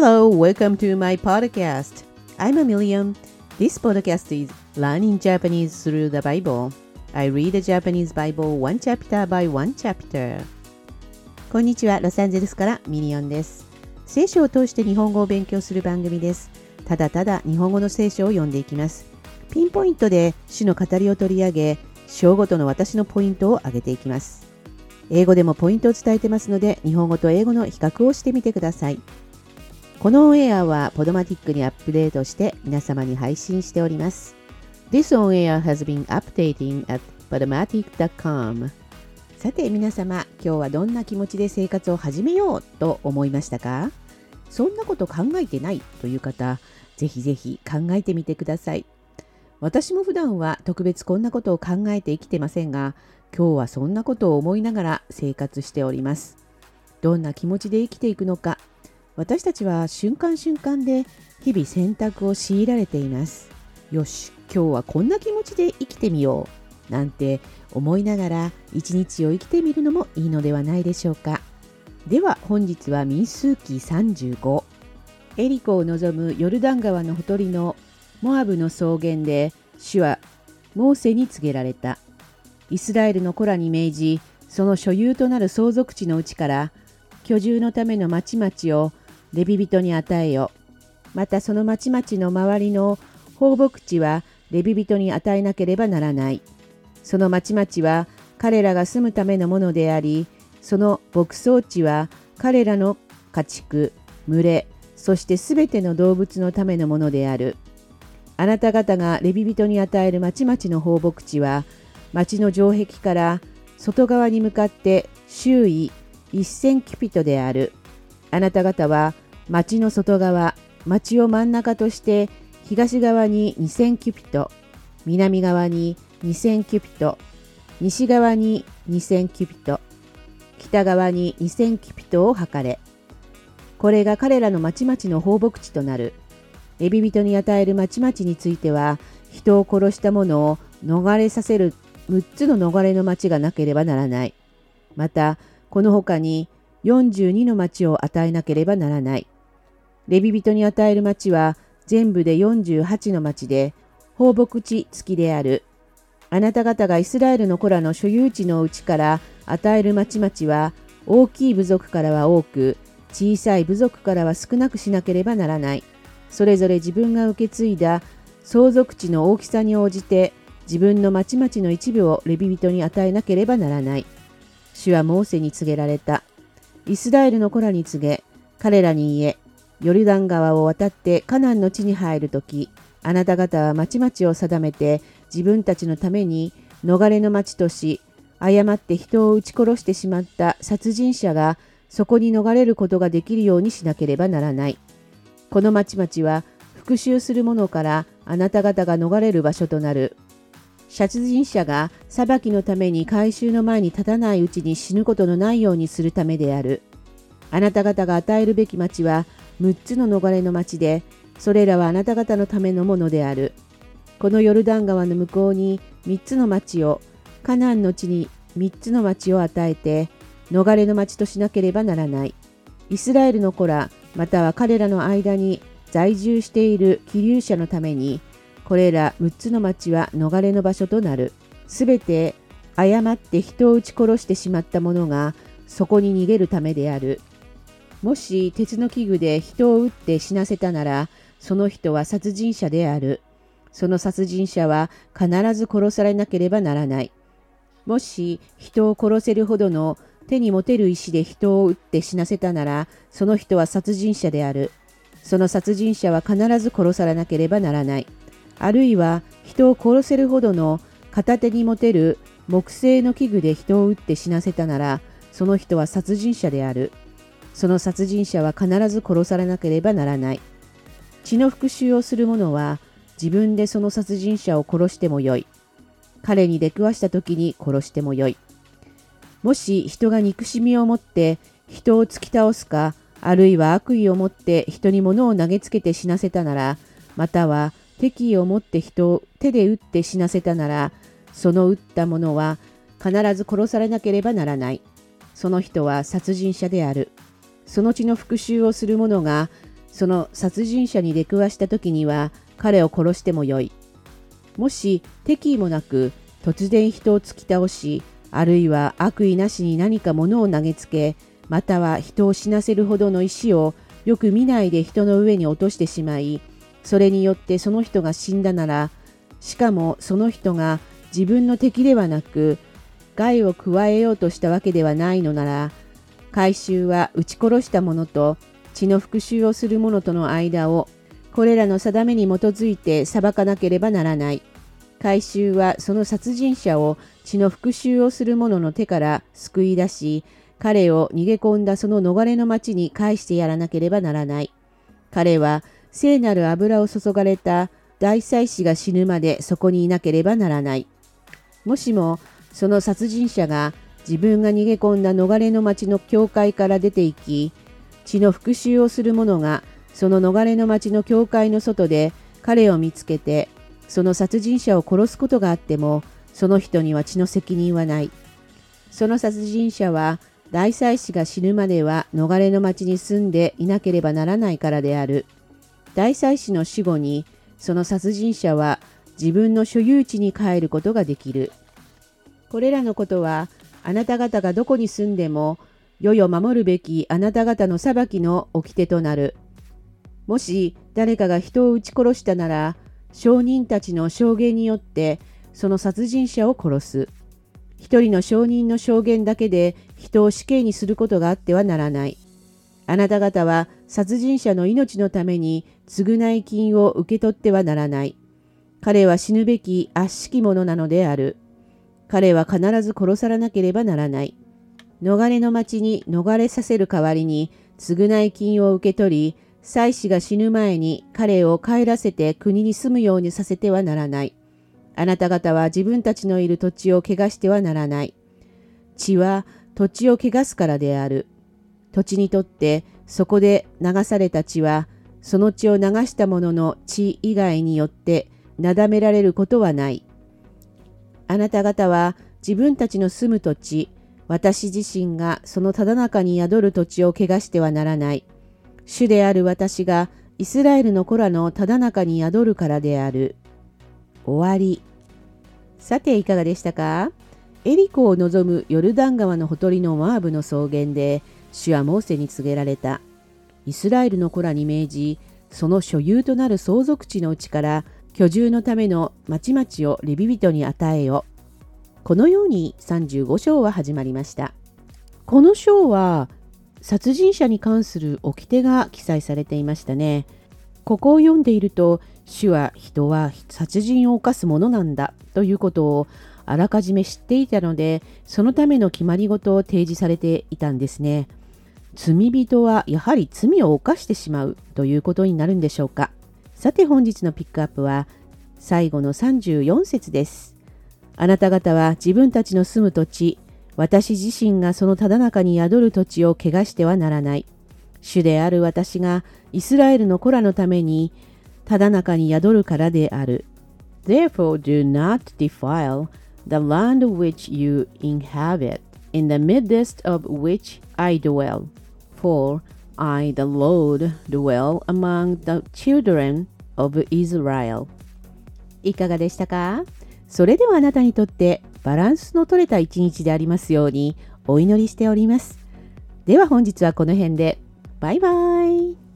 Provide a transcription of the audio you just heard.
Hello, welcome to my podcast. I'm Million. This podcast is learning Japanese through the Bible. I read the Japanese Bible one chapter by one chapter. こんにちは、ロサンゼルスからミリオンです。聖書を通して日本語を勉強する番組です。ただただ日本語の聖書を読んでいきます。ピンポイントで主の語りを取り上げ、章ごとの私のポイントを上げていきます。英語でもポイントを伝えてますので、日本語と英語の比較をしてみてください。このオンエアはポドマティックにアップデートして皆様に配信しております。This on air has been updating at podomatic.com さて皆様、今日はどんな気持ちで生活を始めようと思いましたか？そんなこと考えてないという方、ぜひぜひ考えてみてください。私も普段は特別こんなことを考えて生きてませんが、今日はそんなことを思いながら生活しております。どんな気持ちで生きていくのか、私たちは瞬間瞬間で日々選択を強いられています。よし、今日はこんな気持ちで生きてみよう。なんて思いながら一日を生きてみるのもいいのではないでしょうか。では本日は民数記35。エリコを望むヨルダン川のほとりのモアブの草原で主はモーセに告げられた。イスラエルの子らに命じ、その所有となる相続地のうちから居住のための町々をレビ人に与えよ。またその町々の周りの放牧地はレビ人に与えなければならない。その町々は彼らが住むためのものであり、その牧草地は彼らの家畜、群れ、そしてすべての動物のためのものである。あなた方がレビ人に与える町々の放牧地は、町の城壁から外側に向かって周囲1000キュピトである。あなた方は町の外側、町を真ん中として東側に2000キュピト、南側に2000キュピト、西側に2000キュピト、北側に2000キュピトを測れ。これが彼らの町々の放牧地となる。エビ人に与える町々については、人を殺した者を逃れさせる6つの逃れの町がなければならない。また、この他に42の町を与えなければならない。レビ人に与える町は全部で48の町で、放牧地付きである。あなた方がイスラエルの子らの所有地のうちから与える町々は、大きい部族からは多く、小さい部族からは少なくしなければならない。それぞれ自分が受け継いだ相続地の大きさに応じて、自分の町々の一部をレビ人に与えなければならない。主はモーセに告げられた。イスラエルの子らに告げ、彼らに言え、ヨルダン川を渡ってカナンの地に入るとき、あなた方は町々を定めて自分たちのために逃れの町とし、誤って人を撃ち殺してしまった殺人者がそこに逃れることができるようにしなければならない。この町々は復讐する者からあなた方が逃れる場所となる。殺人者が裁きのために回収の前に立たないうちに死ぬことのないようにするためである。あなた方が与えるべき町は6つの逃れの町で、それらはあなた方のためのものである。このヨルダン川の向こうに3つの町を、カナンの地に3つの町を与えて、逃れの町としなければならない。イスラエルの子ら、または彼らの間に在住している気流者のために、これら6つの町は逃れの場所となる。すべて誤って人を撃ち殺してしまった者がそこに逃げるためである。もし鉄の器具で人を撃って死なせたなら、その人は殺人者である。その殺人者は必ず殺されなければならない。もし人を殺せるほどの手に持てる石で人を撃って死なせたなら、その人は殺人者である。その殺人者は必ず殺されなければならない。あるいは人を殺せるほどの片手に持てる木製の器具で人を撃って死なせたなら、その人は殺人者である。その殺人者は必ず殺されなければならない。血の復讐をする者は自分でその殺人者を殺してもよい。彼に出くわした時に殺してもよい。もし人が憎しみを持って人を突き倒すか、あるいは悪意を持って人に物を投げつけて死なせたなら、または敵意を持って人を手で撃って死なせたなら、その撃った者は必ず殺されなければならない。その人は殺人者である。その血の復讐をする者がその殺人者に出くわした時には彼を殺してもよい。もし敵意もなく突然人を突き倒し、あるいは悪意なしに何か物を投げつけ、または人を死なせるほどの石をよく見ないで人の上に落としてしまい、それによってその人が死んだなら、しかもその人が自分の敵ではなく、害を加えようとしたわけではないのなら、回収は撃ち殺した者と血の復讐をする者との間を、これらの定めに基づいて裁かなければならない。回収はその殺人者を血の復讐をする者の手から救い出し、彼を逃げ込んだその逃れの町に返してやらなければならない。彼は聖なる油を注がれた大祭司が死ぬまでそこにいなければならない。もしもその殺人者が自分が逃げ込んだ逃れの町の教会から出て行き、血の復讐をする者がその逃れの町の教会の外で彼を見つけてその殺人者を殺すことがあっても、その人には血の責任はない。その殺人者は、大祭司が死ぬまでは逃れの町に住んでいなければならないからである。大祭司の死後に、その殺人者は自分の所有地に帰ることができる。これらのことは、あなた方がどこに住んでも、世々守るべきあなた方の裁きの掟となる。もし誰かが人を撃ち殺したなら、証人たちの証言によってその殺人者を殺す。一人の証人の証言だけで人を死刑にすることがあってはならない。あなた方は殺人者の命のために償い金を受け取ってはならない。彼は死ぬべき悪しき者なのである。彼は必ず殺されなければならない。逃れの町に逃れさせる代わりに償い金を受け取り、妻子が死ぬ前に彼を帰らせて国に住むようにさせてはならない。あなた方は自分たちのいる土地を汚してはならない。血は土地を汚すからである。土地にとってそこで流された血はその血を流した者の血以外によってなだめられることはない。あなた方は自分たちの住む土地、私自身がそのただ中に宿る土地を汚してはならない。主である私がイスラエルの子らのただ中に宿るからである。終わり。さていかがでしたか？エリコを望むヨルダン川のほとりのモアブの草原で主はモーセに告げられた。イスラエルの子らに命じ、その所有となる相続地のうちから居住のための町々をレビ人に与えよ。このように35章は始まりました。この章は殺人者に関する掟が記載されていましたね。ここを読んでいると、主は人は殺人を犯すものなんだということをあらかじめ知っていたので、そのための決まり事を提示されていたんですね。罪人はやはり罪を犯してしまうということになるんでしょうか。さて本日のピックアップは最後の34節です。あなた方は自分たちの住む土地、私自身がそのただ中に宿る土地を汚してはならない。主である私がイスラエルの子らのためにただ中に宿るからである。Therefore do not defile the land which you inhabit, in the midst of which I dwell. For I, the Lord, dwell among the children of Israel. いかがでしたか？それではあなたにとってバランスの取れた一日でありますようにお祈りしております。では本日はこの辺で。バイバイ。